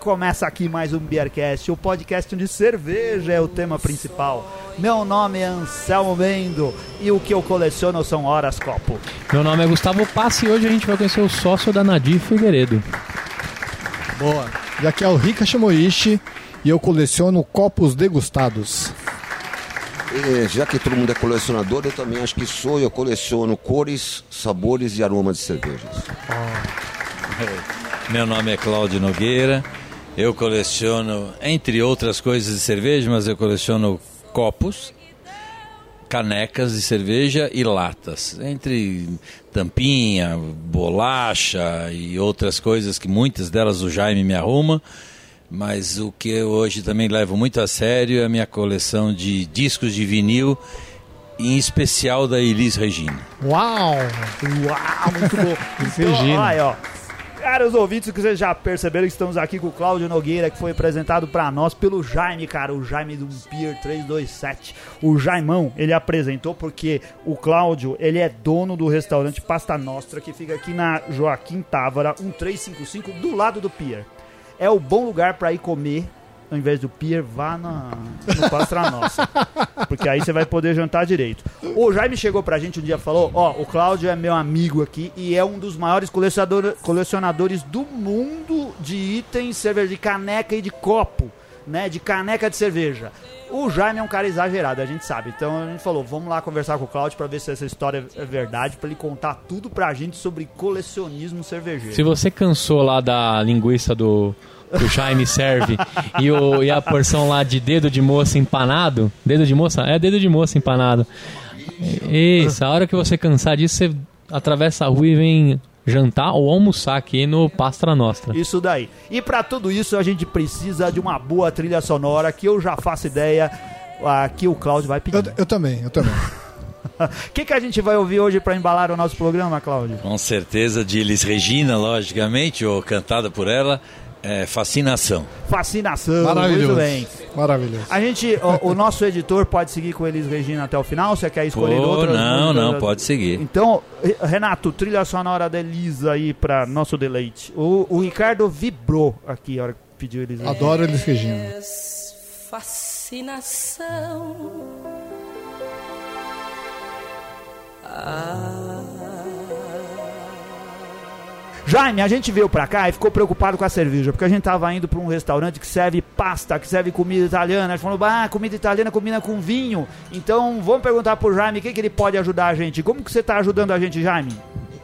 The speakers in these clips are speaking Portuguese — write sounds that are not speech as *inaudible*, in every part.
E começa aqui mais um Beercast, o podcast onde cerveja é o tema principal. Meu nome é Anselmo Mendo e o que eu coleciono são horas copo. Meu nome é Gustavo Passe e hoje a gente vai conhecer o sócio da Nadir Figueiredo. Boa. E aqui é o Rika Shimoishi e eu coleciono copos degustados. E, já que todo mundo é colecionador, eu também acho que sou. Eu coleciono cores, sabores e aromas de cervejas. Meu nome é Cláudio Nogueira. Eu coleciono, entre outras coisas de cerveja, mas eu coleciono copos, canecas de cerveja e latas. Entre tampinha, bolacha e outras coisas que muitas delas o Jaime me arruma. Mas o que eu hoje também levo muito a sério é a minha coleção de discos de vinil, em especial da Elis Regina. Uau! Uau, muito bom. Então, Regina. aí, ó. Caros ouvintes, que vocês já perceberam que estamos aqui com o Cláudio Nogueira, que foi apresentado pra nós pelo Jaime, cara, o Jaime do Pier 327. O Jaimão, ele apresentou porque o Cláudio, ele é dono do restaurante Pasta Nostra, que fica aqui na Joaquim Távora, 1355, do lado do Pier. É o bom lugar pra ir comer, ao invés do Pier, vá na, no Pasta Nossa. Porque aí você vai poder jantar direito. O Jaime chegou pra gente um dia e falou: Ó, o Cláudio é meu amigo aqui e é um dos maiores colecionador- colecionadores do mundo de itens, cerveja, de caneca e de copo, né? De caneca de cerveja. O Jaime é um cara exagerado, a gente sabe. Então a gente falou: vamos lá conversar com o Cláudio pra ver se essa história é verdade, pra ele contar tudo pra gente sobre colecionismo cervejeiro. Se você cansou lá da linguiça do, do Jaime serve e, o, e a porção lá de dedo de moça empanado, dedo de moça? É dedo de moça empanado. Isso, a hora que você cansar disso, você atravessa a rua e vem jantar ou almoçar aqui no Pastra Nostra. Isso daí. E pra tudo isso a gente precisa de uma boa trilha sonora que eu já faço ideia. Aqui o Cláudio vai Eu, pedir. eu também, eu também. O *laughs* que, que a gente vai ouvir hoje pra embalar o nosso programa, Cláudio? Com certeza de Elis Regina, logicamente, ou cantada por ela, é Fascinação. Fascinação. Maravilhoso. Muito bem. Maravilhoso. A gente, o, o *laughs* nosso editor pode seguir com Elis Regina até o final? Você quer escolher Pô, outras não, músicas? não, pode seguir. Então, Renato, trilha sonora da Elisa aí pra nosso deleite. O, o Ricardo vibrou aqui a hora que pediu Elis Regina. Adoro eles Regina. fascinação. Jaime, a gente veio pra cá e ficou preocupado com a cerveja, porque a gente tava indo pra um restaurante que serve pasta, que serve comida italiana. A gente falou, ah, comida italiana combina com vinho. Então, vamos perguntar pro Jaime o que, que ele pode ajudar a gente. Como que você tá ajudando a gente, Jaime?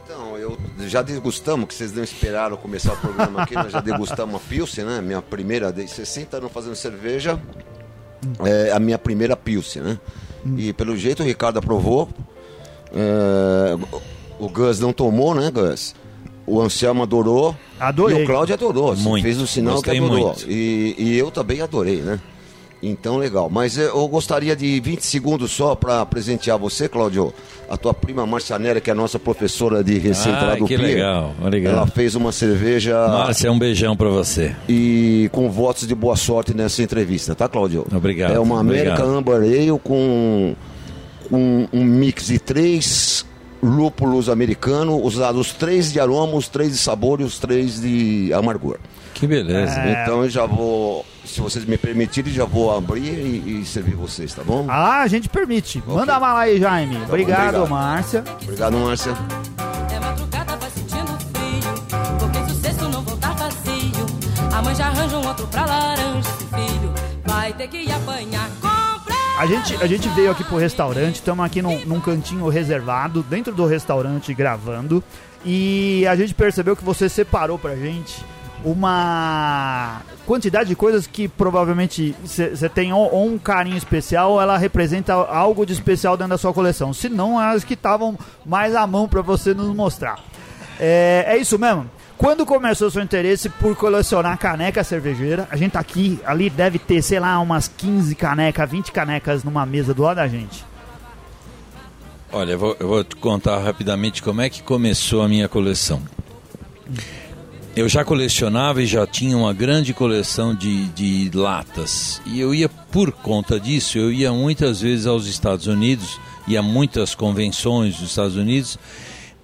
Então, eu já degustamos, que vocês não esperaram começar o programa aqui, nós já degustamos a Pilsen, né? Minha primeira, de 60 anos fazendo cerveja, é a minha primeira Pilsen, né? E pelo jeito o Ricardo aprovou. É, o Gus não tomou, né, Gus? O Anselmo adorou. Adorei. E o Cláudio adorou. Você Muito. Fez o sinal Gostei que adorou. muito. E, e eu também adorei, né? Então, legal. Mas eh, eu gostaria de 20 segundos só para presentear você, Cláudio. A tua prima Marcianera, que é a nossa professora de receita Ah, lá do que Pier. legal, legal. Ela fez uma cerveja Márcia, um beijão pra você. e com votos de boa sorte nessa entrevista, tá, Cláudio? Obrigado, É uma American obrigado. Amber Ale com, com um mix de três lúpulos americanos, usados três de aroma, os três de sabor e os três de amargor. Que beleza. É. Então eu já vou, se vocês me permitirem, já vou abrir e, e servir vocês, tá bom? Ah, a gente permite. Manda bala aí, Jaime. obrigado, obrigado. Márcia. Obrigado, Márcia. É madrugada, vai sentindo frio. Porque se o cesto não voltar vazio, a mãe já arranja um outro pra laranja. Esse filho vai ter que apanhar. A gente, a gente veio aqui pro restaurante, estamos aqui num, num cantinho reservado, dentro do restaurante gravando. E a gente percebeu que você separou pra gente uma quantidade de coisas que provavelmente você tem ou, ou um carinho especial ou ela representa algo de especial dentro da sua coleção. Se não, as que estavam mais à mão pra você nos mostrar. É, é isso mesmo. Quando começou o seu interesse por colecionar caneca cervejeira? A gente tá aqui, ali deve ter, sei lá, umas 15 canecas, 20 canecas numa mesa do lado da gente. Olha, eu vou, eu vou te contar rapidamente como é que começou a minha coleção. Eu já colecionava e já tinha uma grande coleção de, de latas. E eu ia, por conta disso, eu ia muitas vezes aos Estados Unidos, ia a muitas convenções dos Estados Unidos.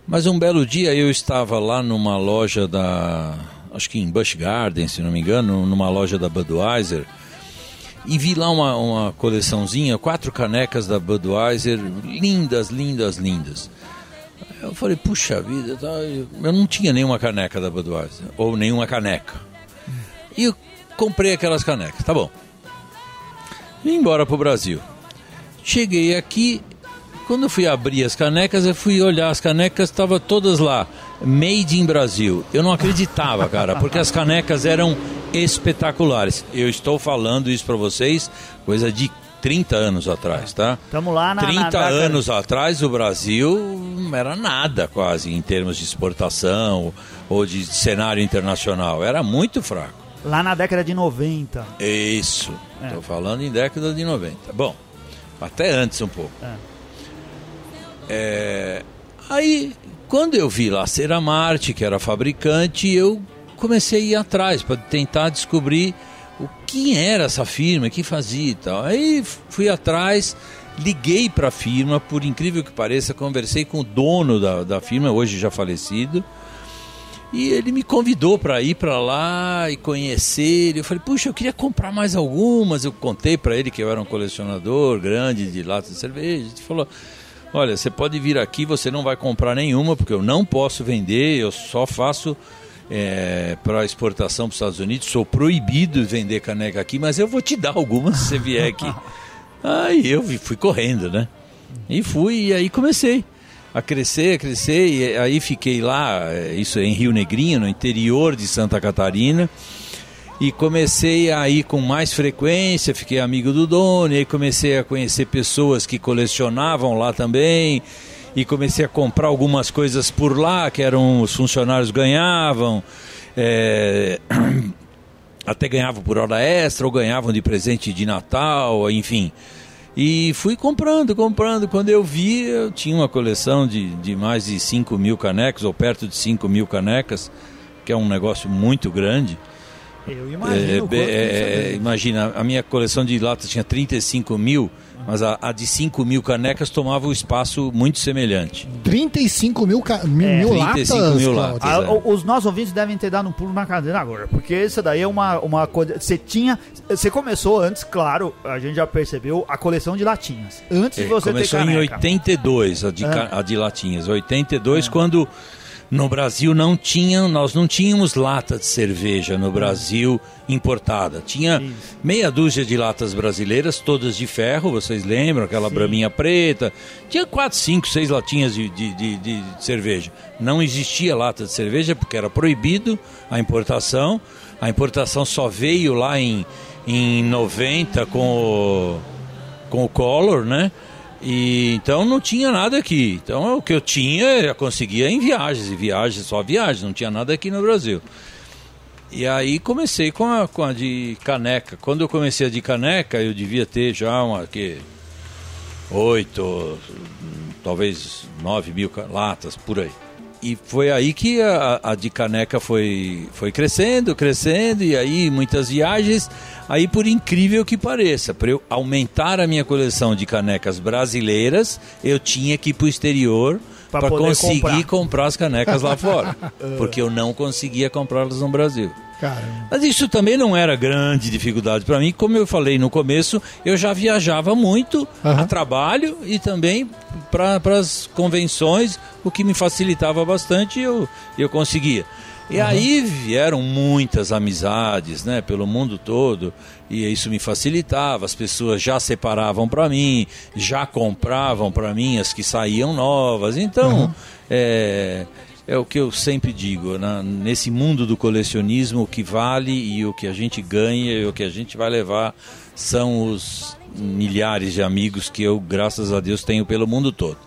Mas um belo dia eu estava lá numa loja da acho que em Busch Garden, se não me engano, numa loja da Budweiser. E vi lá uma, uma coleçãozinha, quatro canecas da Budweiser, lindas, lindas, lindas. Eu falei, puxa vida, tá, eu não tinha nenhuma caneca da Budweiser, ou nenhuma caneca. E eu comprei aquelas canecas, tá bom. Vim embora pro Brasil. Cheguei aqui, quando eu fui abrir as canecas, eu fui olhar as canecas, estavam todas lá, Made in Brasil. Eu não acreditava, cara, porque as canecas eram espetaculares. Eu estou falando isso para vocês, coisa de 30 anos atrás, tá? Tamo lá na... 30 na anos atrás o Brasil não era nada quase em termos de exportação ou de cenário internacional. Era muito fraco. Lá na década de 90. Isso. Estou falando em década de 90. Bom, até antes um pouco. É, aí, quando eu vi lá Cera Marte, que era fabricante, eu comecei a ir atrás para tentar descobrir o que era essa firma, o que fazia e tal. Aí fui atrás, liguei para a firma, por incrível que pareça, conversei com o dono da, da firma, hoje já falecido. E ele me convidou para ir para lá e conhecer. Eu falei, puxa, eu queria comprar mais algumas. Eu contei para ele que eu era um colecionador grande de latas de cerveja. Ele falou, olha, você pode vir aqui, você não vai comprar nenhuma, porque eu não posso vender, eu só faço para exportação para os Estados Unidos. Sou proibido vender caneca aqui, mas eu vou te dar algumas se você vier aqui. *laughs* aí eu fui correndo, né? E fui, e aí comecei a crescer, a crescer, e aí fiquei lá, eh, isso é em Rio Negrinho, no interior de Santa Catarina, e comecei a ir com mais frequência, fiquei amigo do dono, e aí comecei a conhecer pessoas que colecionavam lá também, e comecei a comprar algumas coisas por lá, que eram os funcionários ganhavam, eh, *clears throat* até ganhavam por hora extra, ou ganhavam de presente de Natal, enfim. E fui comprando, comprando. Quando eu vi, eu tinha uma coleção de, de mais de 5 mil canecas, ou perto de 5 mil canecas, que é um negócio muito grande. Eu É, imagino. é, isso é é, imagina, a minha coleção de latas tinha 35 mil, mas a, a de 5 mil canecas tomava um espaço muito semelhante. 35 mil, ca... mil, É, mil 35 latas, mil latas. Ah, é. Os nossos ouvintes devem ter dado um pulo na cadeira agora, porque isso daí é uma, uma coisa. Você tinha. Você começou antes, claro, a gente já percebeu, a coleção de latinhas. Antes de É, você Começou ter em caneca. 82, a de, ca- a de latinhas. 82, quando no Brasil não tinha, nós não tínhamos lata de cerveja no Brasil importada. Tinha Isso. meia dúzia de latas brasileiras, todas de ferro, vocês lembram? Aquela braminha preta. Tinha quatro, cinco, seis latinhas de, de, de- de cerveja. Não existia lata de cerveja porque era proibido a importação. A importação só veio lá em, em 90 com o com o Collor, né? E então não tinha nada aqui. Então o que eu tinha eu conseguia em viagens, e viagens, só viagens, não tinha nada aqui no Brasil. E aí comecei com a, com a de caneca. Quando eu comecei a de caneca, eu devia ter já uma que oito, talvez nove mil latas por aí. E foi aí que a, a de caneca foi, foi crescendo, crescendo, e aí muitas viagens. Aí, por incrível que pareça, para eu aumentar a minha coleção de canecas brasileiras, eu tinha que ir para o exterior para conseguir comprar. comprar. as canecas lá fora. *laughs* porque eu não conseguia comprá-las no Brasil. Caramba. Mas isso também não era grande dificuldade para mim. Como eu falei no começo, eu já viajava muito a Aham. trabalho e também para as convenções, o que me facilitava bastante e eu, eu conseguia. E aí vieram muitas amizades, né, pelo mundo todo, e isso me facilitava. As pessoas já separavam para mim, já compravam para mim as que saíam novas. Então, é, é o que eu sempre digo, né? nesse mundo do colecionismo, o que vale e o que a gente ganha e o que a gente vai levar são os milhares de amigos que eu, graças a Deus, tenho pelo mundo todo.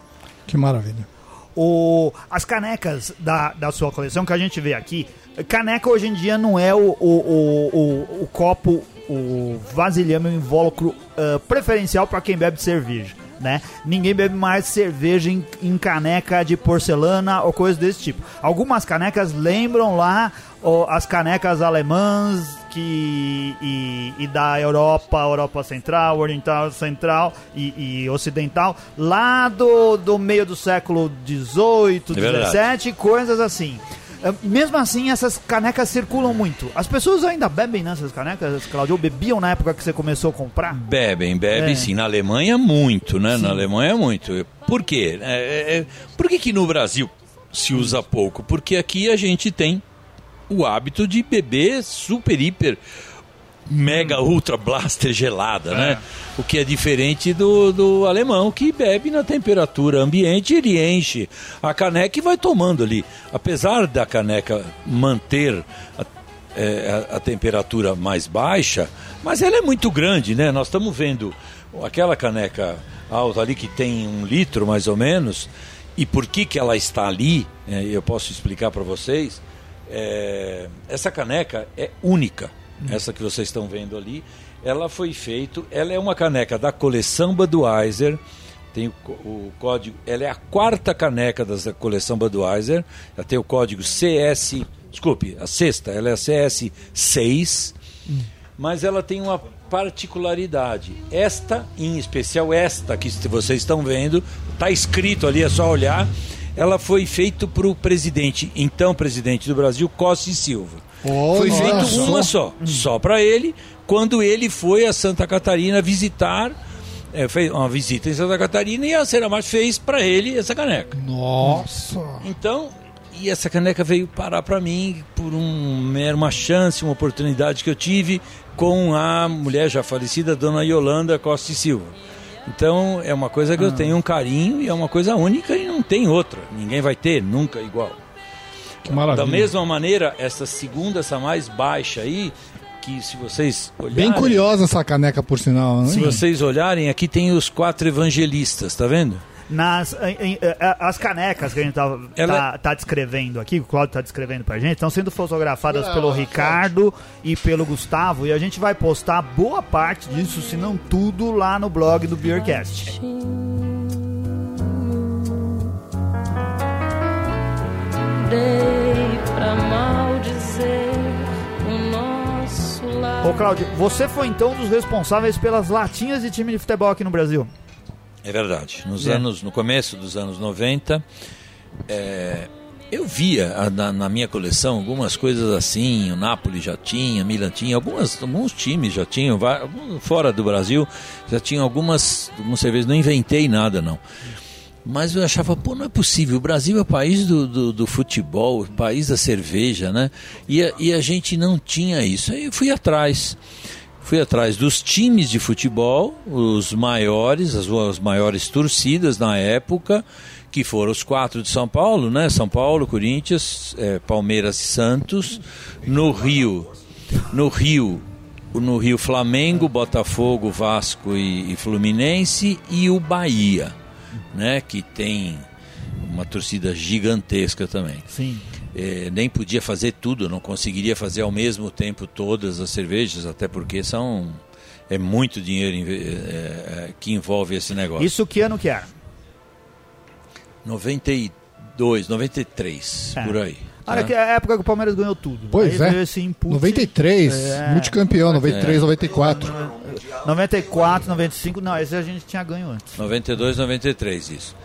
Que maravilha. O, as canecas da, da sua coleção que a gente vê aqui, caneca hoje em dia não é o, o, o, o, o copo, o vasilhame, o invólucro ah, preferencial para quem bebe cerveja. Né? Ninguém bebe mais cerveja em, em caneca de porcelana ou coisa desse tipo. Algumas canecas lembram lá ó, as canecas alemãs que, e, e da Europa, Europa Central, Oriental Central e, e Ocidental, lá do, do meio do século XVIII, É. XVII, coisas assim. É, Mesmo assim, essas canecas circulam muito. As pessoas ainda bebem nessas canecas, Claudio? Ou bebiam na época que você começou a comprar? Bebem, bebem É. sim. Na Alemanha, muito, né? Na Alemanha, muito. Por quê? É, é, é- por que, que no Brasil se usa pouco? Porque aqui a gente tem o hábito de beber super, hiper, mega, ultra blaster gelada, né? O que é diferente do, do alemão, que bebe na temperatura ambiente, ele enche a caneca e vai tomando ali. Apesar da caneca manter a é, a, a temperatura mais baixa, mas ela é muito grande, né? Nós estamos vendo aquela caneca alta ali que tem um litro mais ou menos, e por que, que ela está ali, é, eu posso explicar para vocês. É, essa caneca é única, essa que vocês estão vendo ali. Ela foi feita, ela é uma caneca da coleção Budweiser, tem o, o código, ela é a quarta caneca da coleção Budweiser, ela tem o código CS, desculpe, a sexta, ela é a CS6, mas ela tem uma particularidade. Esta, em especial esta que vocês estão vendo, está escrito ali, é só olhar, ela foi feita para o presidente, então presidente do Brasil, Costa e Silva. Oh, foi nossa. feito uma só, só para ele, quando ele foi a Santa Catarina visitar, é, fez uma visita em Santa Catarina e a Seramar fez para ele essa caneca. Nossa. Então, e essa caneca veio parar para mim por um, era uma chance, uma oportunidade que eu tive com a mulher já falecida, Dona Yolanda Costa e Silva. Então, é uma coisa que eu tenho um carinho e é uma coisa única e não tem outra. Ninguém vai ter, nunca igual. Que maravilha. Da mesma maneira, essa segunda, essa mais baixa aí, que se vocês olharem... Bem curiosa essa caneca, por sinal. Né? Se vocês olharem, aqui tem os quatro evangelistas, tá vendo? Nas, em- em- eh, as canecas que a gente tá, Ela- tá, tá descrevendo aqui, que o Claudio tá descrevendo pra gente, estão sendo fotografadas pelo Ricardo e pelo Gustavo, e a gente vai postar boa parte disso, se não tudo, lá no blog do Beercast. Ô Claudio, você foi então um dos responsáveis pelas latinhas de time de futebol aqui no Brasil. É verdade. Nos É. anos, no começo dos anos 90, é, eu via a- na, na minha coleção algumas coisas assim. O Napoli já tinha, Milan tinha, algumas, alguns times já tinham, fora do Brasil já tinham algumas, algumas cervejas. Não inventei nada não. Mas eu achava, pô, não é possível. O Brasil é o país do, do, do futebol, o país da cerveja, né? E a, e a gente não tinha isso. Aí eu fui atrás. Fui atrás dos times de futebol, os maiores, as, as maiores torcidas na época, que foram os quatro de São Paulo, né? São Paulo, Corinthians, eh, Palmeiras e Santos. No Rio, no Rio, no Rio Flamengo, Botafogo, Vasco e, e Fluminense e o Bahia, né? Que tem uma torcida gigantesca também. Sim. Eh, nem podia fazer tudo, não conseguiria fazer ao mesmo tempo todas as cervejas, até porque são é muito dinheiro inve- eh, eh, que envolve esse negócio. Isso que ano que era? 92, 93, É. por aí. Olha tá? que é a época que o Palmeiras ganhou tudo. Pois Aí é. esse input. 93, É. multicampeão, 93, 94. 94, 95, não, esse a gente tinha ganho antes. 92, 93, isso.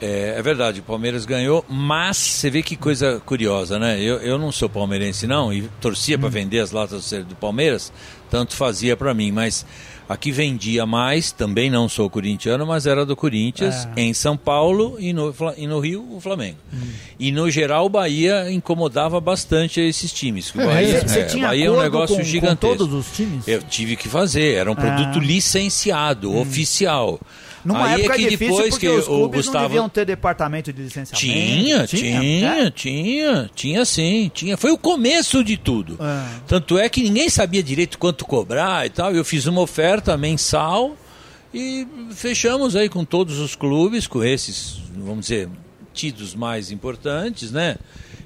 É, é verdade, o Palmeiras ganhou, mas você vê que coisa curiosa, né? Eu, eu não sou palmeirense, não, e torcia para vender as latas do Palmeiras, tanto fazia para mim, mas aqui vendia mais, também não sou corintiano, mas era do Corinthians, É. em São Paulo e no, e no Rio, o Flamengo. E no geral, o Bahia incomodava bastante esses times. que o É, Bahia, você- é, tinha Bahia é um negócio com, gigantesco. com todos os times? Eu tive que fazer, era um produto Ah. licenciado, oficial. Numa Aí época é que difícil depois porque que os clubes não Gustavo deviam ter departamento de licenciamento. tinha, tinha, É? tinha, tinha sim, tinha. Foi o começo de tudo. É. Tanto é que ninguém sabia direito quanto cobrar e tal. Eu fiz uma oferta mensal e fechamos aí com todos os clubes, com esses, vamos dizer, tidos mais importantes, né?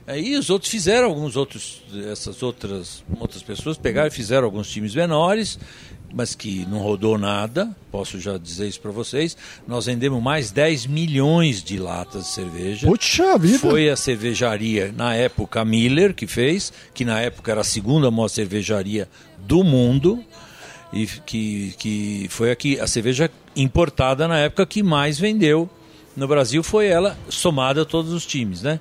Aí os outros fizeram, alguns outros, essas outras, outras pessoas pegaram e fizeram alguns times menores, mas que não rodou nada, posso já dizer isso para vocês. Nós vendemos mais 10 milhões de latas de cerveja. Puxa vida. Foi a cervejaria, na época, a Miller, que fez, que na época era a segunda maior cervejaria do mundo, e que, que foi aqui, a cerveja importada na época que mais vendeu no Brasil, foi ela, somada a todos os times, né?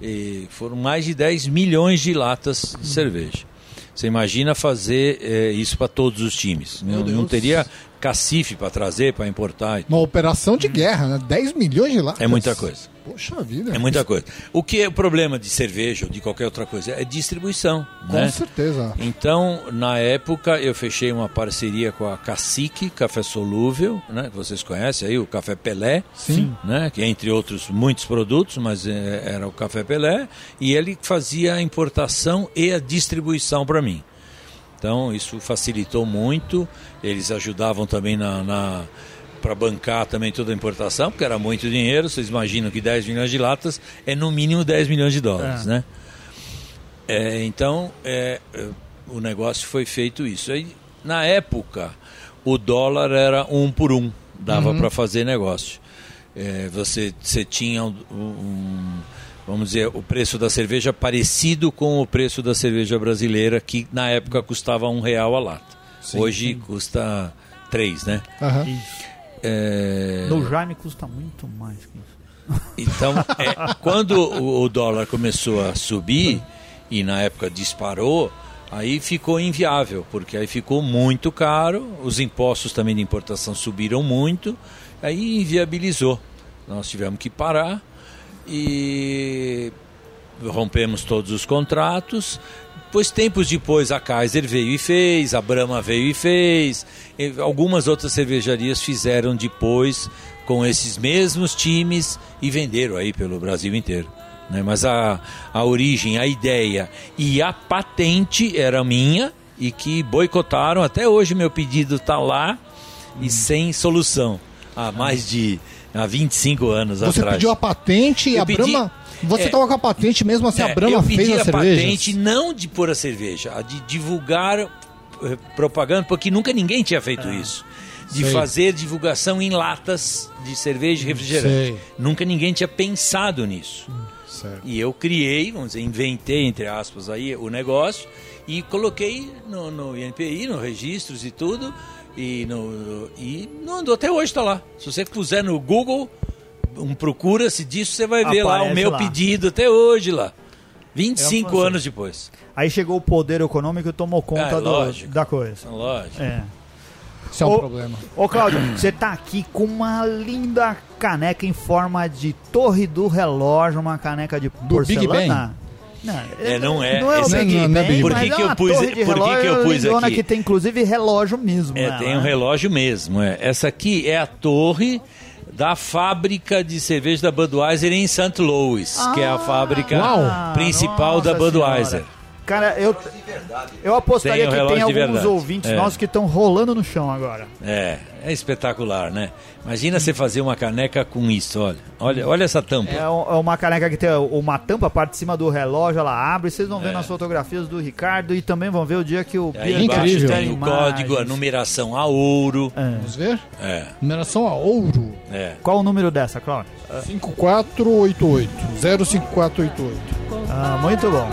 E foram mais de 10 milhões de latas de cerveja. Você imagina fazer eh, isso para todos os times. Não, não teria cacife para trazer, para importar. Uma operação de guerra, né? 10 milhões de latas. É muita coisa. Poxa vida. É muita coisa. O que é o problema de cerveja ou de qualquer outra coisa? É distribuição. Com né? certeza. Então, na época, eu fechei uma parceria com a Cacique Café Solúvel, né? que vocês conhecem aí, o Café Pelé, Sim. né? que entre outros muitos produtos, mas eh, era o Café Pelé, e ele fazia a importação e a distribuição para mim. Então, isso facilitou muito, eles ajudavam também na... na para bancar também toda a importação, porque era muito dinheiro. Vocês imaginam que 10 milhões de latas é no mínimo 10 milhões de dólares, É. né? É, então, é, o negócio foi feito isso. Aí, na época, o dólar era um por um, dava para fazer negócio. É, você, você tinha um, um- vamos dizer, o preço da cerveja parecido com o preço da cerveja brasileira, que na época custava um real a lata. Hoje custa três, né? Aham. É, No Jaime custa muito mais que isso. então, é, quando o, o dólar começou a subir, e na época disparou, aí ficou inviável, porque aí ficou muito caro, os impostos também de importação subiram muito, aí inviabilizou. Nós tivemos que parar e rompemos todos os contratos. Pois tempos depois a Kaiser veio e fez, a Brahma veio e fez, e algumas outras cervejarias fizeram depois com esses mesmos times e venderam aí pelo Brasil inteiro. né? Mas a, a origem, a ideia e a patente era minha e que boicotaram. Até hoje meu pedido está lá e sem solução. Há mais de há 25 anos Você atrás. pediu a patente e Eu a pedi- Brahma. Você é. estava com a patente mesmo assim, a É, Brahma eu pedi fez a as cervejas. patente não de pôr a cerveja, a de divulgar eh, propaganda, porque nunca ninguém tinha feito isso. De Sei. fazer divulgação em latas de cerveja e refrigerante. Sei. Nunca ninguém tinha pensado nisso. Certo. E eu criei, vamos dizer, inventei, entre aspas, aí o negócio e coloquei no, no INPI, no registros e tudo. E, no, e não andou até hoje, está lá. Se você puser no Google, um procura-se disso, você vai ver lá o Aparece meu lá. pedido até hoje lá. 25 Eu- anos depois. Aí chegou o poder econômico e tomou conta É, do- da coisa. Lógico. É. Isso é um Ô- problema. Ô Cláudio, você tá aqui com uma linda caneca em forma de torre do relógio, uma caneca de Big porcelana. Não, É, não é. Não é o Esse Big aqui- não é Bang, Big Por que é que eu pus- torre de por que que eu pus aqui? que tem inclusive relógio mesmo. É, né? tem um relógio mesmo. É. Essa aqui é a torre da fábrica de cerveja da Budweiser em St. Louis, que é a fábrica Uau. principal da Ah, Nossa Budweiser. Senhora. Cara, eu, eu apostaria Tem que tem alguns ouvintes É. nossos que estão rolando no chão agora. É, é espetacular, né? Imagina você fazer uma caneca com isso, olha. Olha, olha essa tampa. É é uma caneca que tem uma tampa, a parte de cima do relógio, ela abre. Vocês vão ver É. nas fotografias do Ricardo e também vão ver o dia que o Aí Incrível. tem o código, a numeração a ouro. É. Vamos ver? É, Numeração a ouro. é. Qual o número dessa, Cláudio? 5488. 05488. Ah, muito bom.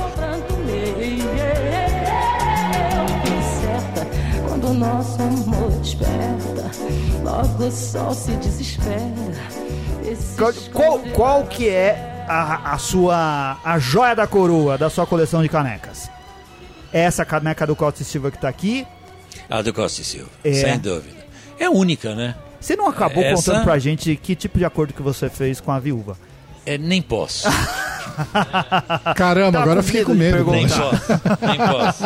Quando o nosso amor desperta. Logo o sol se desespera. Esse Qual, qual, qual que é a, a sua a joia da coroa da sua coleção de canecas? É Essa caneca do Costa e Silva que tá aqui. A do Costa e Silva, É. sem dúvida. É única, né? Você não acabou Essa- contando pra gente que tipo de acordo que você fez com a viúva? É, nem posso. *laughs* *laughs* Caramba, Tá agora com eu fiquei com medo de nem posso. Nem posso.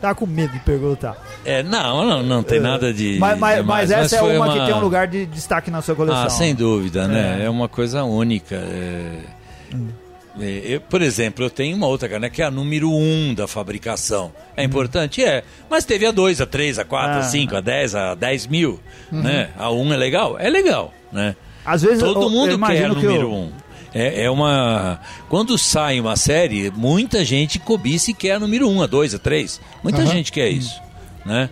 Tá com medo de perguntar. É, não, não, não tem nada de. Mas, mas, mas essa é foi uma, que tem um lugar de destaque na sua coleção. Ah, sem dúvida, né? É. É uma coisa única. é. Hum. É, eu, por exemplo, eu tenho uma outra caneca que é a número 1 um da fabricação. É importante? É. Mas teve a 2, a 3, a 4, Hum. Ah. a 5, a 10, a 10 mil. Uhum. Né? A 1 um é legal? É legal. Né? Às vezes Todo eu- eu mundo quer imagino a que número eu- 1. Um. É, é uma. Quando sai uma série, muita gente cobiça e quer a número 1, um, a 2, a 3. Muita Aham. gente quer isso. Né?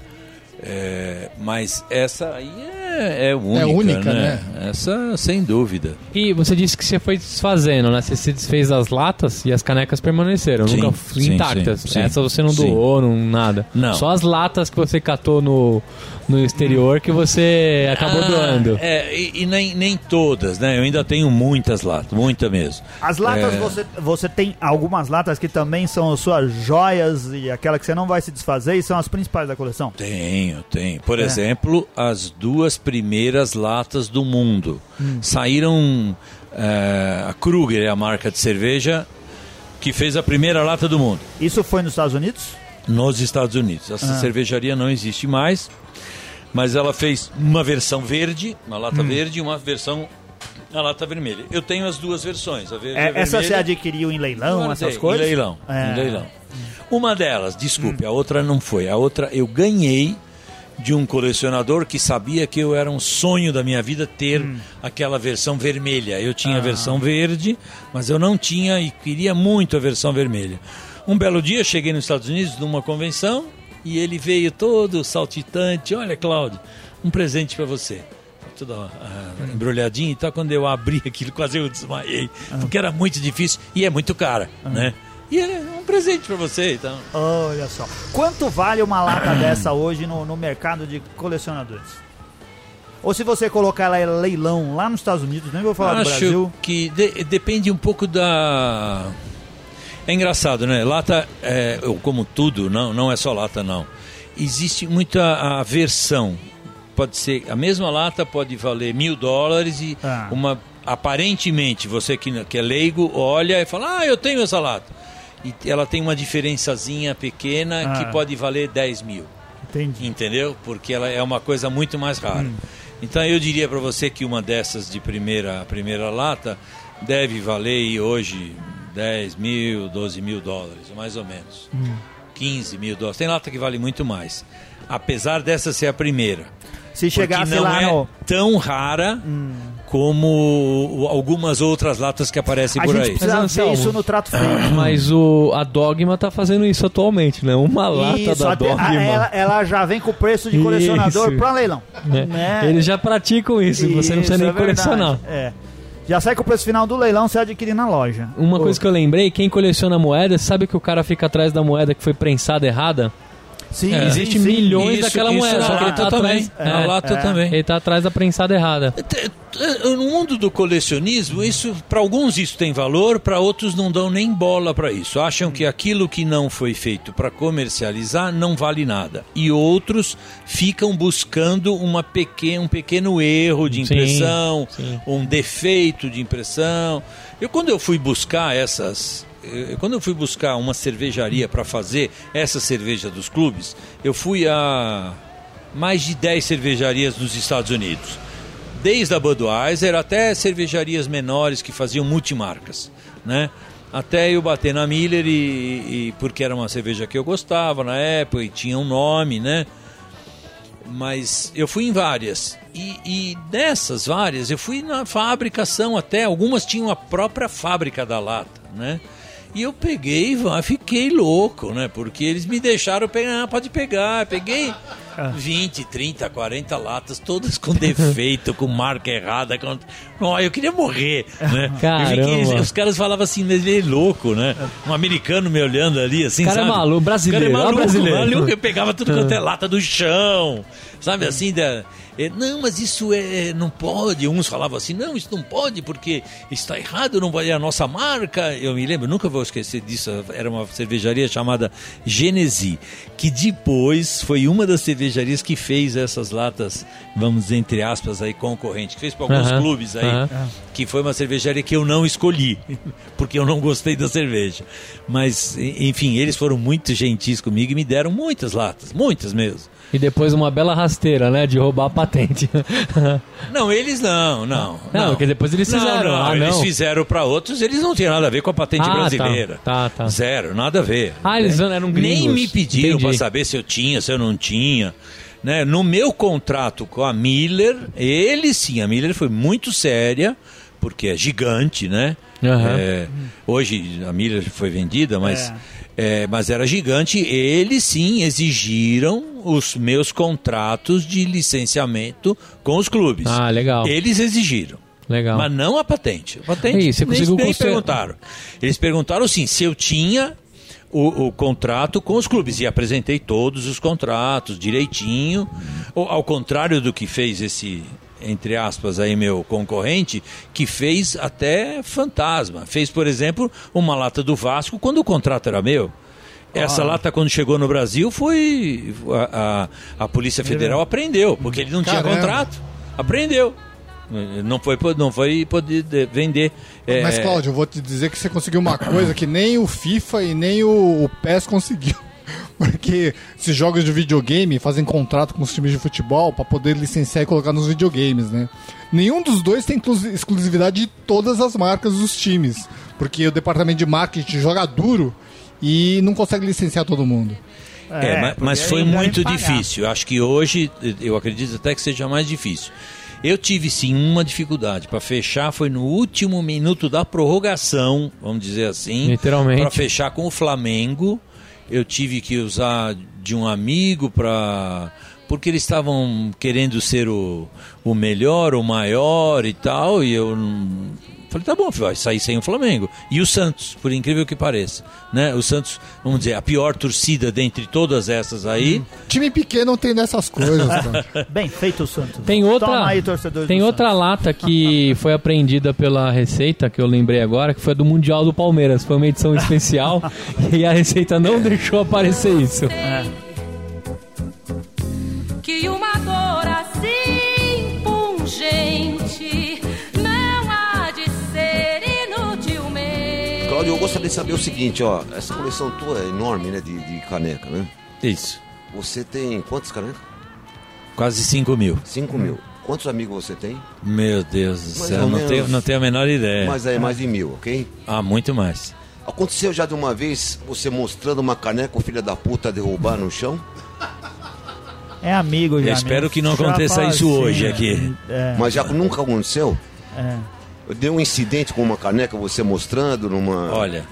É, mas essa aí é, é, é única, única, né? Essa, sem dúvida. E você disse que você foi desfazendo, né? Você se desfez das latas e as canecas permaneceram, Sim, nunca sim, intactas. sim, sim. Essa você não doou, não, nada. Não. Só as latas que você catou no, no exterior que você acabou Ah, doando. É, e, e nem, nem todas, né? Eu ainda tenho muitas latas, muita mesmo. As latas, É. você, você tem algumas latas que também são as suas joias e aquela que você não vai se desfazer e são as principais da coleção. Tenho, tenho. Por É. exemplo, as duas primeiras latas do mundo. Hum. Saíram. é, a Kruger é a marca de cerveja que fez a primeira lata do mundo. Isso foi nos Estados Unidos? Nos Estados Unidos. Essa Ah. cervejaria não existe mais, mas ela fez uma versão verde, uma lata Hum. verde, e uma versão na lata vermelha. Eu tenho as duas versões, a verde É, a essa você adquiriu em leilão, Guardei, essas coisas? Em leilão, É. em leilão. Uma delas, desculpe, a outra não foi. A outra eu ganhei de um colecionador que sabia que eu era um sonho da minha vida ter Hum. aquela versão vermelha. Eu tinha a Ah. versão verde, mas eu não tinha e queria muito a versão vermelha. Um belo dia cheguei nos Estados Unidos numa convenção e ele veio todo saltitante. Olha, Cláudio, um presente para você. Tudo ah, embrulhadinho e tal. Quando eu abri aquilo, quase eu desmaiei. Porque era muito difícil e é muito cara, né? E é um presente para você, então. Olha só. Quanto vale uma lata *clears throat* dessa hoje no, no mercado de colecionadores? Ou se você colocar ela em leilão lá nos Estados Unidos, nem vou falar do Acho Brasil. que de- depende um pouco da. É engraçado, né? Lata, é, como tudo, não, não é só lata, não. Existe muita aversão. Pode ser a mesma lata pode valer mil dólares e Ah. uma aparentemente você que, que é leigo olha e fala, ah, eu tenho essa lata. E ela tem uma diferençazinha pequena Ah. que pode valer 10 mil. Entendi. Entendeu? Porque ela é uma coisa muito mais rara. Então eu diria para você que uma dessas de primeira, primeira lata deve valer hoje 10 mil, 12 mil dólares, mais ou menos. 15 mil dólares. Tem lata que vale muito mais. Apesar dessa ser a primeira. Se chegasse não lá é no. tão rara como algumas outras latas que aparecem A por gente aí. precisa Mas, ver Anselmo, isso no trato *clears throat* feito. Mas o, a Dogma tá fazendo isso atualmente, né? Uma lata Isso, da Dogma. a- ela, ela já vem com o preço de colecionador Isso. pra leilão. né? né? Eles já praticam isso, você não precisa Isso, nem é colecionar. É. Já sai com o preço final do leilão, você adquire na loja. Uma coisa que eu lembrei, quem coleciona moeda, sabe que o cara fica atrás da moeda que foi prensada errada? Sim, É. Existe sim, sim. milhões Isso- daquela isso moeda, só que ele lata tá também. atrás. Na lata também. Ele tá atrás da prensada errada. Te- No mundo do colecionismo, isso para alguns isso tem valor, para outros não dão nem bola para isso. Acham que aquilo que não foi feito para comercializar não vale nada. E outros ficam buscando uma pequena, um pequeno erro de Sim, impressão, sim. um defeito de impressão. Eu quando eu fui buscar essas eh, quando eu fui buscar uma cervejaria para fazer essa cerveja dos clubes, eu fui a mais de 10 cervejarias nos Estados Unidos. Desde a Budweiser até cervejarias menores que faziam multimarcas, né? Até eu bater na Miller e, e- porque era uma cerveja que eu gostava na época e tinha um nome, né? Mas eu fui em várias. E, e dessas várias, eu fui na fabricação até. Algumas tinham a própria fábrica da lata, né? E eu peguei e vá, fiquei louco, né? Porque eles me deixaram pegar, ah, pode pegar. Peguei 20, 30, 40 latas, todas com *laughs* defeito, com marca errada. Com... Ó, eu queria morrer, né? Caramba. os caras falavam assim, mas ele é louco, né? Um americano me olhando ali, assim, O cara é sabe? maluco, brasileiro, O cara é ó, maluco, brasileiro. maluco. Eu pegava tudo quanto é lata do chão, sabe assim? Da, é, não, mas isso é, não pode. Uns falavam assim, não, isso não pode porque está errado, não vai é a nossa marca. Eu me lembro, nunca vou esquecer disso. Era uma cervejaria chamada Genesi, que depois foi uma das cervejarias que fez essas latas, vamos dizer, entre aspas, aí concorrente, que fez para alguns clubes aí que foi uma cervejaria que eu não escolhi, *laughs* porque eu não gostei da cerveja. Mas, enfim, eles foram muito gentis comigo e me deram muitas latas, muitas mesmo. E depois uma bela rasteira, né? De roubar a patente. *laughs* Não, eles não, não. Não, porque depois eles Não, fizeram. Não, Ah, eles não. fizeram para outros, eles não tinham nada a ver com a patente Ah, tá. brasileira. Tá, tá. Zero, nada a ver. Ah, eles eram gringos. Nem me pediram para saber se eu tinha, se eu não tinha. Né? No meu contrato com a Miller, ele sim, a Miller foi muito séria porque é gigante, né? Aham. É, hoje a Miller foi vendida, mas, é, mas era gigante. Eles sim exigiram os meus contratos de licenciamento com os clubes. Ah, legal. Eles exigiram. Legal. Mas não a patente. A patente aí, você conseguiu nem conser- perguntaram. Eles perguntaram sim se eu tinha o, o contrato com os clubes. E apresentei todos os contratos direitinho. Ou, ao contrário do que fez esse, entre aspas, aí meu concorrente, que fez até fantasma. Fez, por exemplo, uma lata do Vasco quando o contrato era meu. Essa lata, quando chegou no Brasil, foi. A, a, a Polícia Federal apreendeu, porque ele não tinha Caramba. contrato. Apreendeu. Não foi, não foi poder de- vender. é, Mas, Cláudio, eu vou te dizer que você conseguiu uma coisa que nem o FIFA e nem o, o PES conseguiu. *laughs* Porque esses jogos de videogame fazem contrato com os times de futebol para poder licenciar e colocar nos videogames, né? Nenhum dos dois tem exclusividade de todas as marcas dos times. Porque o departamento de marketing joga duro e não consegue licenciar todo mundo. É, porque mas, aí foi muito difícil. Acho que hoje, eu acredito até que seja mais difícil. Eu tive sim uma dificuldade para fechar, foi no último minuto da prorrogação, vamos dizer assim. Literalmente. Para fechar com o Flamengo. Eu tive que usar de um amigo para. Porque eles estavam querendo ser o, o melhor, o maior e tal, e eu falei, tá bom, vai sair sem o Flamengo. E o Santos, por incrível que pareça. Né? O Santos, vamos dizer, a pior torcida dentre todas essas aí. Time pequeno tem dessas coisas. *laughs* Bem feito, Santos. Tem outra, aí, tem outra Santos. lata que *laughs* foi apreendida pela Receita, que eu lembrei agora, que foi do Mundial do Palmeiras. Foi uma edição especial *laughs* e a Receita não deixou aparecer isso. que uma dor Cláudio, eu gostaria de saber o seguinte, ó. Essa coleção tua é enorme, né? De, de caneca, né? Isso. Você tem quantas canecas? Quase 5 mil. 5 mil. Quantos amigos você tem? Meu Deus do Mais céu, não menos. tenho, não tenho a menor ideia. Mas é mais de mil, ok? Ah, muito mais. Aconteceu já de uma vez você mostrando uma caneca, o filho da puta derrubar no chão? É amigo já. Eu espero mesmo. que não aconteça isso assim, hoje né? aqui. É, Mas já nunca aconteceu? é. Deu um incidente com uma caneca, você mostrando numa. Olha,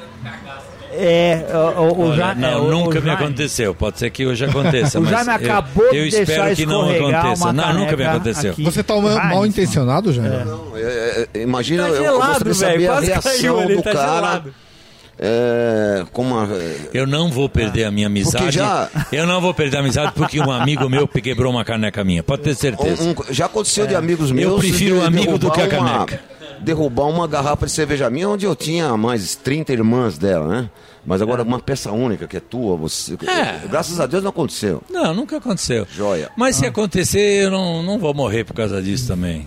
É, o, o, olha, Ja- não, é, o- nunca o me Jaime- aconteceu. Pode ser que hoje aconteça, *laughs* O mas Jaime eu- acabou eu, de deixar espero que não aconteça. Não, nunca me caneca aconteceu. aqui. Você tá mal, mal intencionado, já? Não, é- é- é- imagina, Tá eu- eu, gelado, de saber velho, a quase reação caiu do tá cara. gelado. É, como a, Eu não vou perder a minha amizade. já- Eu não vou perder a amizade porque um amigo meu quebrou uma caneca minha. Pode ter certeza. um- um- já aconteceu de amigos meus. prefiro de o amigo do que a derrubar uma- caneca. Derrubar uma garrafa de cerveja minha, onde eu tinha mais 30 irmãs dela, né? Mas agora uma peça única que é tua, você. É. Graças a Deus não aconteceu. Não, nunca aconteceu. Joia. Mas se acontecer, eu não, não vou morrer por causa disso também.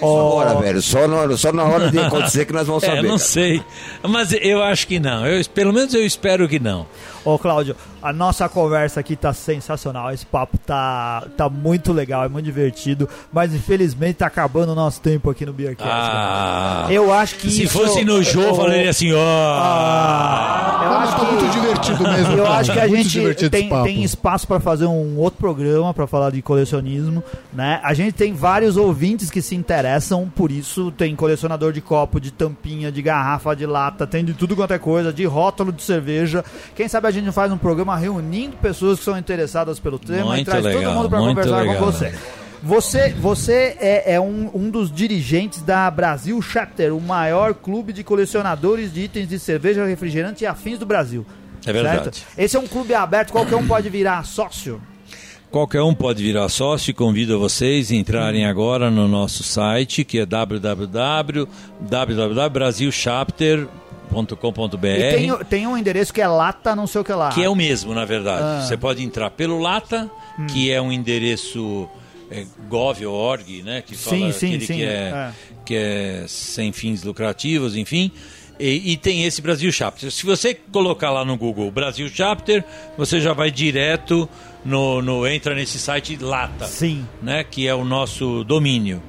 Agora, velho, só na, só na hora de acontecer que nós vamos *laughs* É, saber. não cara. sei. Mas eu acho que não. Eu, pelo menos eu espero que não. Ô, Cláudio, a nossa conversa aqui tá sensacional. Esse papo tá, tá muito legal, é muito divertido. Mas infelizmente tá acabando o nosso tempo aqui no Beercast. Ah. Eu acho que se isso- fosse no jogo, eu falaria assim, ó. Ah, eu acho tá que muito divertido mesmo. Eu acho que a muito gente tem, tem espaço para fazer um outro programa para falar de colecionismo, né? A gente tem vários ouvintes que se interessam por isso. Tem colecionador de copo, de tampinha, de garrafa, de lata, tem de tudo quanto é coisa, de rótulo de cerveja. Quem sabe a gente não faz um programa reunindo pessoas que são interessadas pelo tema e Muito traz todo legal, mundo para conversar legal. com você. Você, você é, é um, um dos dirigentes da Brasil Chapter, o maior clube de colecionadores de itens de cerveja, refrigerante e afins do Brasil. É verdade. Certo? Esse é um clube aberto, qualquer um pode virar sócio. Qualquer um pode virar sócio e convido vocês a entrarem agora no nosso site, que é www.brasilchapter.com.br. E tem, tem um endereço que é lata, não sei o que lá. Que é o mesmo, na verdade. Ah. Você pode entrar pelo Lata, que é um endereço é, gov.org, né? Que Sim, fala sim, aquele sim, que, é, é. que é sem fins lucrativos, enfim. E, e tem esse Brasil Chapter. Se você colocar lá no Google Brasil Chapter, você já vai direto no, no entra nesse site Lata Sim. né, que é o nosso domínio.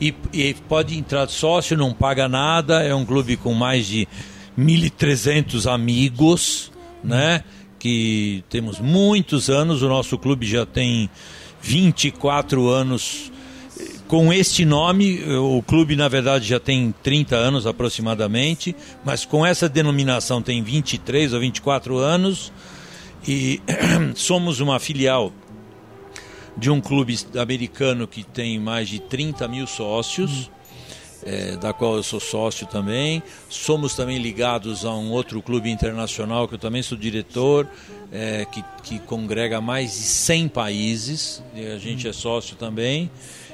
E, e pode entrar sócio, não paga nada, é um clube com mais de 1.300 amigos, né, que temos muitos anos, o nosso clube já tem 24 anos com este nome, o clube na verdade já tem 30 anos aproximadamente, mas com essa denominação tem 23 ou 24 anos. E *clears throat* somos uma filial de um clube americano que tem mais de 30 mil sócios, é, da qual eu sou sócio também. Somos também ligados a um outro clube internacional que eu também sou diretor, é, que, que congrega mais de 100 países, e a gente é sócio também.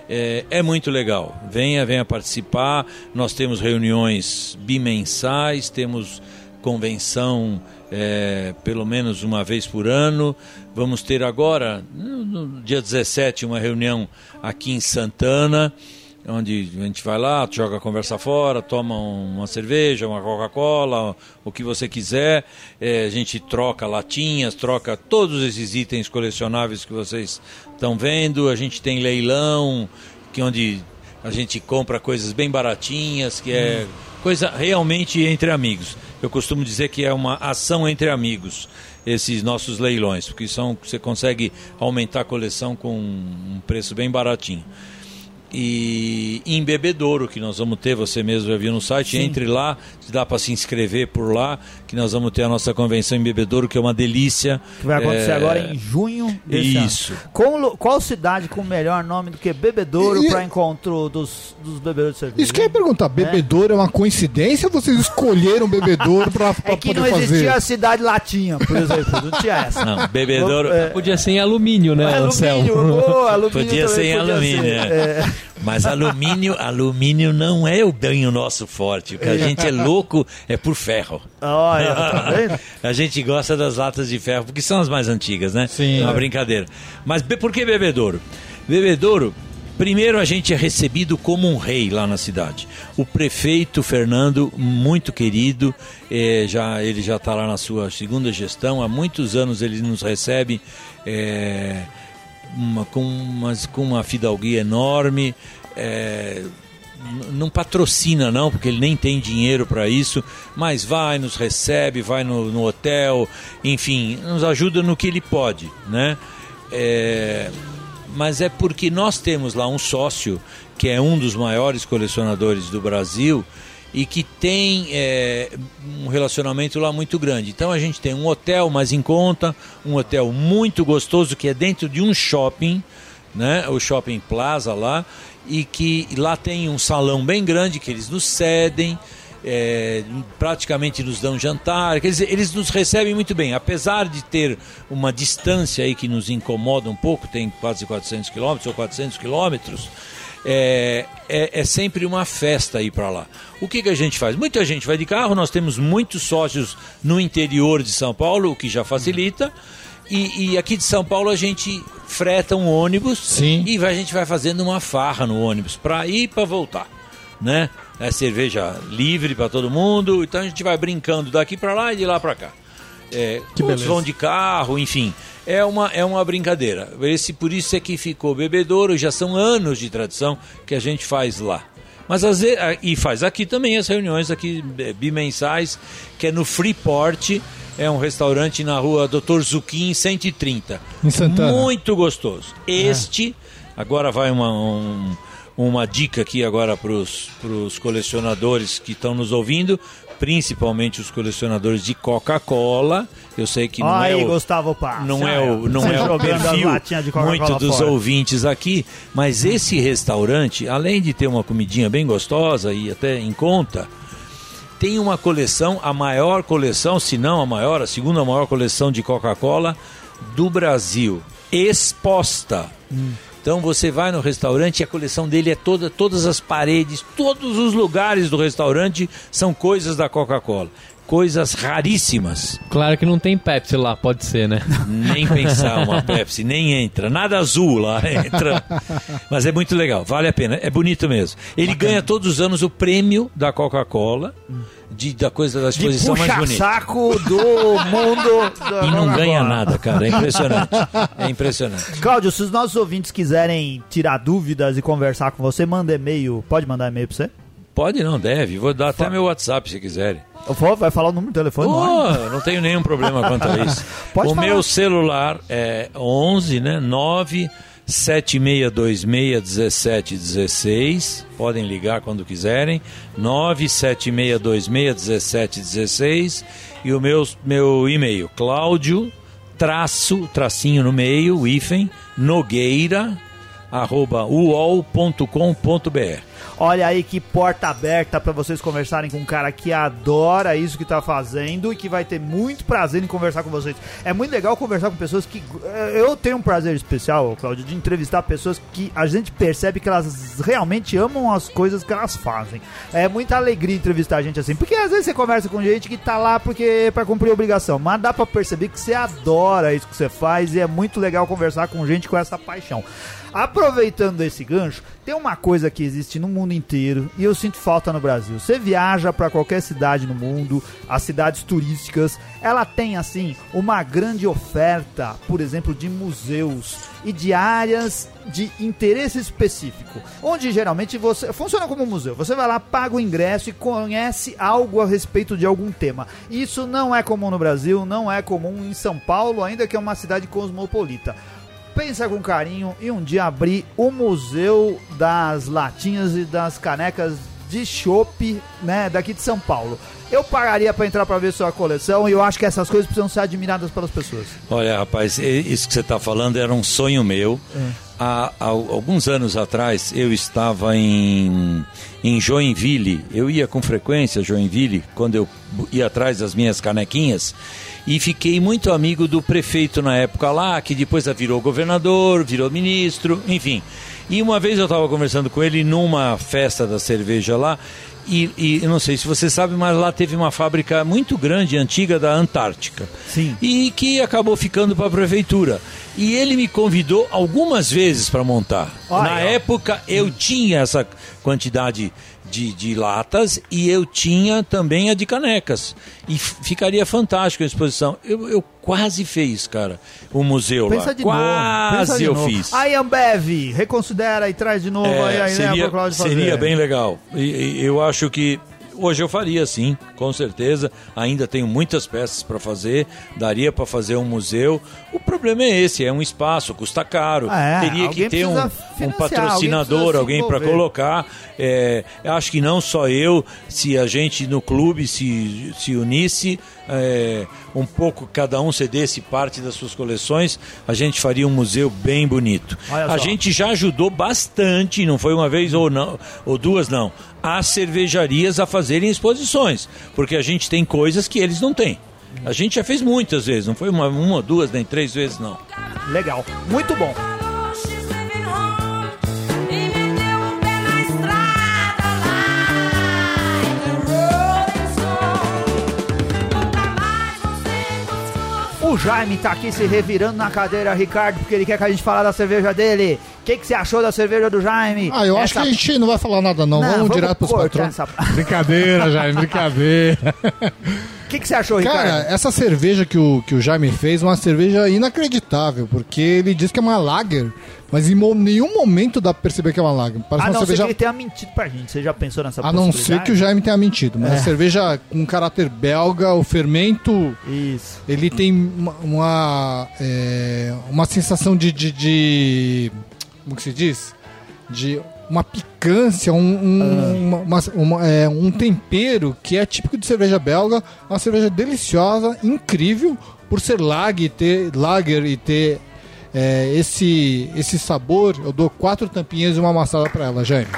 É, é muito legal. Venha, venha participar. Nós temos reuniões bimensais, temos convenção é, pelo menos uma vez por ano. Vamos ter agora, no, no dia 17, uma reunião aqui em Santana, onde a gente vai lá, joga a conversa fora, toma uma cerveja, uma Coca-Cola, o que você quiser. É, a gente troca latinhas, troca todos esses itens colecionáveis que vocês estão vendo. A gente tem leilão, que onde a gente compra coisas bem baratinhas, que é coisa realmente entre amigos. Eu costumo dizer que é uma ação entre amigos esses nossos leilões, porque são você consegue aumentar a coleção com um preço bem baratinho. E em Bebedouro, que nós vamos ter, você mesmo já viu no site, entre lá, dá para se inscrever por lá, que nós vamos ter a nossa convenção em Bebedouro, que é uma delícia. Que vai acontecer É, agora em junho desse Isso. ano. Com qual cidade com melhor nome do que Bebedouro E- para encontro dos, dos bebedores de cerveja? Isso que eu ia perguntar, bebedouro é uma coincidência ou vocês escolheram bebedouro pra, *laughs* pra É que não existia fazer? a cidade latinha, por exemplo. Não tinha essa. Não, Bebedouro. É, Podia ser em alumínio, né, alumínio, Anselmo? boa, alumínio Podia ser em podia alumínio, ser. é. É. Mas alumínio, alumínio não é o banho nosso forte. O que a gente é louco é por ferro. Olha, tá vendo? *laughs* a gente gosta das latas de ferro, porque são as mais antigas, né? Sim. É uma É. brincadeira. Mas por que bebedouro? Bebedouro, primeiro a gente é recebido como um rei lá na cidade. O prefeito Fernando, muito querido, eh, já, ele já está lá na sua segunda gestão, há muitos anos ele nos recebe. eh, uma- com, umas, com uma fidalguia enorme. é, não patrocina não, porque ele nem tem dinheiro para isso, mas vai, nos recebe, vai no, no hotel, enfim, nos ajuda no que ele pode, né? É, mas é porque nós temos lá um sócio que é um dos maiores colecionadores do Brasil e que tem é, um relacionamento lá muito grande. Então a gente tem um hotel mais em conta, um hotel muito gostoso que é dentro de um shopping, né? O Shopping Plaza lá, e que lá tem um salão bem grande que eles nos cedem. é, praticamente nos dão jantar, quer dizer, eles nos recebem muito bem, apesar de ter uma distância aí que nos incomoda um pouco, tem quase 400 quilômetros ou 400 quilômetros, é, é, é sempre uma festa ir para lá. O que, que a gente faz? Muita gente vai de carro, nós temos muitos sócios no interior de São Paulo, o que já facilita. E, e aqui de São Paulo a gente freta um ônibus Sim. e a gente vai fazendo uma farra no ônibus para ir e para voltar, né? É cerveja livre para todo mundo, então a gente vai brincando daqui para lá e de lá para cá. É, Que outros beleza. vão de carro, enfim. É uma, é uma brincadeira. Esse, por isso é que ficou bebedouro, já são anos de tradição que a gente faz lá. Mas às vezes, e faz aqui também as reuniões aqui eh, bimensais, que é no Freeport, é um restaurante na rua Dr. Zuquim 130. Em Santana. Muito gostoso. Este, agora vai uma, um- uma dica aqui agora para os colecionadores que estão nos ouvindo, principalmente os colecionadores de Coca-Cola. Eu sei que não é o, Gustavo Paz. não é o, não é o perfil muito dos fora. ouvintes aqui, mas esse restaurante, além de ter uma comidinha bem gostosa e até em conta, tem uma coleção, a maior coleção, se não a maior, a segunda maior coleção de Coca-Cola do Brasil, exposta. Então você vai no restaurante e a coleção dele é toda, todas as paredes, todos os lugares do restaurante são coisas da Coca-Cola, coisas raríssimas. Claro que não tem Pepsi lá, pode ser, né? Nem pensar uma *laughs* Pepsi, nem entra. Nada azul lá *laughs* entra. Mas é muito legal, vale a pena. É bonito mesmo. Ele ganha todos os anos o prêmio da Coca-Cola, de, da coisa da De exposição mais bonita. puxa-saco do mundo. da E não ganha nada, cara. É impressionante. É *laughs* impressionante. Cláudio, se os nossos ouvintes quiserem tirar dúvidas e conversar com você, manda e-mail. Pode mandar e-mail pra você? Pode, não deve. Vou dar até meu WhatsApp se quiserem. Vai falar o número do telefone? não? Oh, não tenho nenhum problema quanto a isso. *laughs* Pode o falar. meu celular é 11, né? 9 76261716. Podem ligar quando quiserem. 976261716. E o meu, meu e-mail, Cláudio, traço, tracinho no meio, hífen, Nogueira, arroba uol.com.br. Olha aí que porta aberta para vocês conversarem com um cara que adora isso que tá fazendo e que vai ter muito prazer em conversar com vocês. É muito legal conversar com pessoas que. eh, Eu tenho um prazer especial, Claudio, de entrevistar pessoas que a gente percebe que elas realmente amam as coisas que elas fazem. É muita alegria entrevistar a gente assim, porque às vezes você conversa com gente que tá lá porque para cumprir obrigação, mas dá para perceber que você adora isso que você faz e é muito legal conversar com gente com essa paixão. Aproveitando esse gancho, tem uma coisa que existe no mundo inteiro e eu sinto falta no Brasil. Você viaja para qualquer cidade no mundo, as cidades turísticas, ela tem assim uma grande oferta, por exemplo, de museus e de áreas de interesse específico, onde geralmente você funciona como um museu. Você vai lá, paga o ingresso e conhece algo a respeito de algum tema. Isso não é comum no Brasil, não é comum em São Paulo, ainda que é uma cidade cosmopolita pensa com carinho e um dia abrir o museu das latinhas e das canecas de chopp, né, daqui de São Paulo. Eu pagaria para entrar para ver sua coleção e eu acho que essas coisas precisam ser admiradas pelas pessoas. Olha, rapaz, isso que você está falando era um sonho meu. Há, há alguns anos atrás eu estava em, em Joinville. Eu ia com frequência a Joinville quando eu ia atrás das minhas canequinhas. E fiquei muito amigo do prefeito na época lá, que depois virou governador, virou ministro, enfim. E uma vez eu estava conversando com ele numa festa da cerveja lá. E, e não sei se você sabe, mas lá teve uma fábrica muito grande, antiga da Antártica. Sim. E que acabou ficando para a prefeitura. E ele me convidou algumas vezes para montar. Olha, Na época eu tinha essa quantidade de, de latas e eu tinha também a de canecas. E ficaria fantástico a exposição. Eu, eu quase fiz, cara, o museu Pensa lá. de quase novo. Eu novo. fiz. Aí Ambev, reconsidera e traz de novo aí É, a ideia seria, seria bem legal. E, e eu acho que hoje eu faria sim, com certeza. Ainda tenho muitas peças para fazer, daria para fazer um museu. O problema é esse, é um espaço, custa caro. É, Teria alguém que ter um, um patrocinador, alguém para colocar. É, acho que não só eu, se a gente no clube se, se unisse, é, um pouco cada um cedesse parte das suas coleções, a gente faria um museu bem bonito. A gente já ajudou bastante, não foi uma vez ou não, ou duas não, as cervejarias a fazerem exposições, porque a gente tem coisas que eles não têm. A gente já fez muitas vezes, não foi uma, uma duas, nem três vezes não. Legal, muito bom. Jaime tá aqui se revirando na cadeira, Ricardo, porque ele quer que a gente fale da cerveja dele. O que, que você achou da cerveja do Jaime? Ah, eu acho que Essa- a gente não vai falar nada não. Não, vamos, vamos direto pros patrões. essa- Brincadeira, Jaime, brincadeira. *laughs* O que, que você achou, Ricardo? Cara, essa cerveja que o, que o Jaime fez é uma cerveja inacreditável, porque ele diz que é uma lager, mas em mo- nenhum momento dá pra perceber que é uma lager. Parece a uma não ser cerveja... que ele tenha mentido pra gente. Você já pensou nessa A não ser que o Jaime tenha mentido, mas É. a cerveja com caráter belga, o fermento, Isso. ele tem uma, uma, é, uma sensação de, de, de- Como que se diz? De uma picância, um, um, uma- uma- uma- é, um tempero que é típico de cerveja belga. Uma cerveja deliciosa, incrível, por ser lager e ter, lager e ter é, esse, esse sabor. Eu dou quatro tampinhas e uma amassada pra ela, Jaime.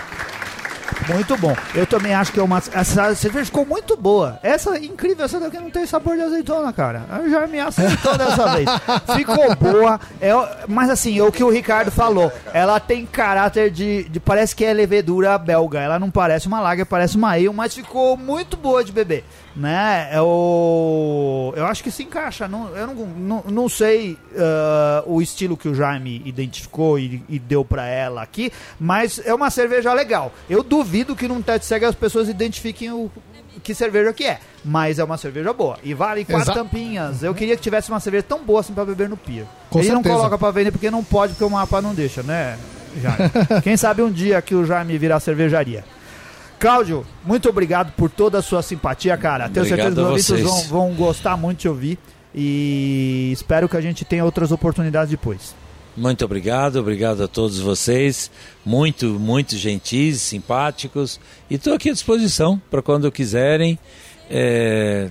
Muito bom. Eu também acho que é uma. Essa cerveja ficou muito boa. Essa incrível, essa daqui não tem sabor de azeitona, cara. Eu já me aceitou dessa vez. *laughs* Ficou boa. É, mas assim, é o que o Ricardo falou. Ela tem caráter de, de- Parece que é levedura belga. Ela não parece uma lager, parece uma ale, mas ficou muito boa de beber. Né? É o, eu acho que se encaixa. Não, eu não, não, não sei ah, o estilo que o Jaime identificou e, e deu pra ela aqui, mas é uma cerveja legal. Eu duvido que num teste cego as pessoas identifiquem o que cerveja que é, mas é uma cerveja boa e vale quatro Exa- tampinhas. Eu queria que tivesse uma cerveja tão boa assim pra beber no pier. Com Ele não coloca pra vender porque não pode, porque o mapa não deixa, né? Jaime? *laughs* Quem sabe um dia que o Jaime virar cervejaria. Cláudio, muito obrigado por toda a sua simpatia, cara. Tenho certeza Obrigado que os ouvintes vão, vão gostar muito de ouvir. E espero que a gente tenha outras oportunidades depois. Muito obrigado, obrigado a todos vocês. Muito, muito gentis, simpáticos. E estou aqui à disposição para quando quiserem. é,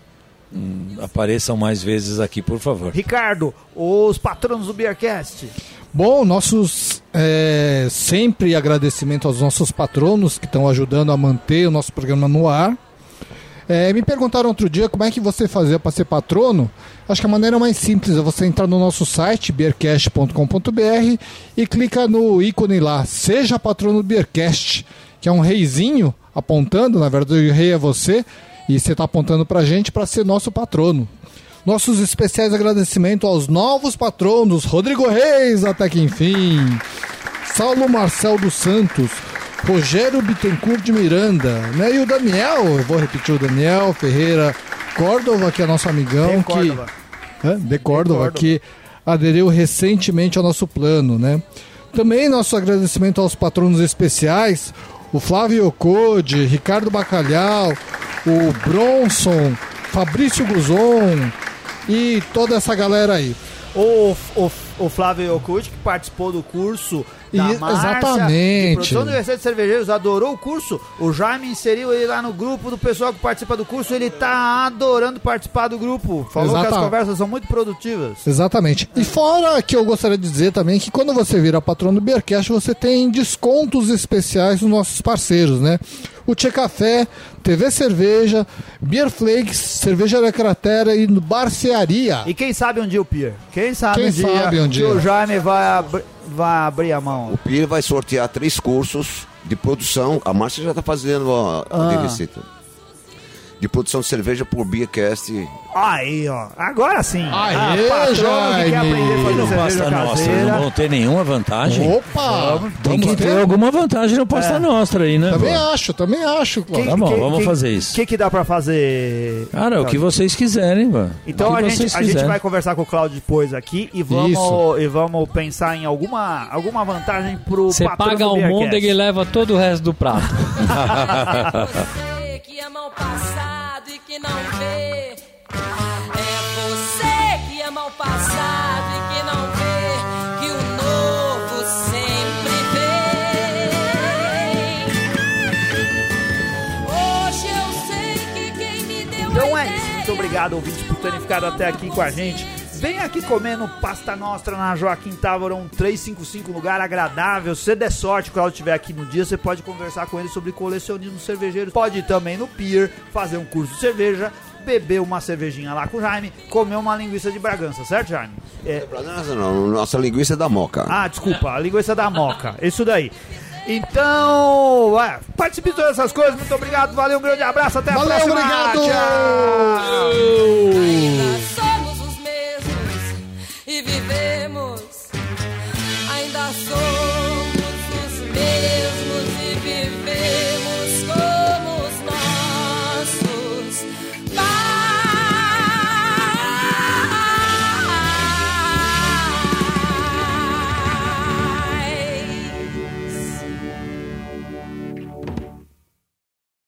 hum, apareçam mais vezes aqui, por favor. Ricardo, os patronos do Beercast. Bom, nossos é, sempre agradecimento aos nossos patronos que estão ajudando a manter o nosso programa no ar. É, me perguntaram outro dia como é que você fazia para ser patrono. Acho que a maneira mais simples é você entrar no nosso site, beercast.com.br, e clica no ícone lá, Seja Patrono do Beercast, que é um reizinho apontando, na verdade o rei é você, e você está apontando para a gente para ser nosso patrono. Nossos especiais agradecimentos aos novos patronos, Rodrigo Reis, até que enfim, Saulo Marcel dos Santos, Rogério Bittencourt de Miranda, né? E o Daniel, eu vou repetir o Daniel Ferreira Córdova, que é nosso amigão, que Córdova. Hã? de Córdova, Córdova. que aderiu recentemente ao nosso plano, né? Também nosso agradecimento aos patronos especiais, o Flávio Ocode, Ricardo Bacalhau, o Bronson, Fabrício Guzon e toda essa galera aí. O, o, o Flávio Yokuchi, que participou do curso da E- Márcia, exatamente. produção do Universidade de Cervejeiros, adorou o curso. O Jaime inseriu ele lá no grupo do pessoal que participa do curso. Ele tá adorando participar do grupo. Falou que as conversas são muito produtivas. Exatamente. E fora que eu gostaria de dizer também que quando você vira patrono do Beercast, você tem descontos especiais nos nossos parceiros, né? O Tchê Café, TV Cerveja, Beer Flakes, Cerveja da Cratera e Barcearia. E quem sabe um dia o Pier? Quem sabe Quem um dia sabe um que dia. o Jaime vai, abri- vai abrir a mão. O PIR vai sortear três cursos de produção. A Márcia já está fazendo a, a Ah. de receita. De produção de cerveja por Beercast. Aí, ó. Agora sim. Aê, Ah, patrono que quer Jaime. aprender a fazer no cerveja Pasta Nostra, caseira. não vão ter nenhuma vantagem? Opa! Tem que ter ter? alguma vantagem no Pasta Nostra aí, né? Também pô? acho, também acho. Cláudio. Tá bom, vamos fazer isso. O que, que dá pra fazer? Cara, o que vocês quiserem, mano. Então que a gente, a gente vai conversar com o Claudio depois aqui e vamos, Isso. e vamos pensar em alguma, alguma vantagem pro Você paga o. Mondeg e leva todo o resto do prato. *laughs* obrigado, ouvintes, por terem ficado até aqui com a gente. Vem aqui comendo pasta nostra na Joaquim Távoron 355, lugar agradável. Se der sorte, o Claudio estiver aqui no dia, você pode conversar com ele sobre colecionismo cervejeiro. Pode ir também no Pier, fazer um curso de cerveja, beber uma cervejinha lá com o Jaime, comer uma linguiça de Bragança, certo, Jaime? É, Nossa, não, nossa linguiça é da Moca. ah, desculpa, a linguiça da moca. Isso daí. Então, é, participe de todas essas coisas. Muito obrigado, valeu, um grande abraço, até a Valeu, próxima. obrigado! Tchau.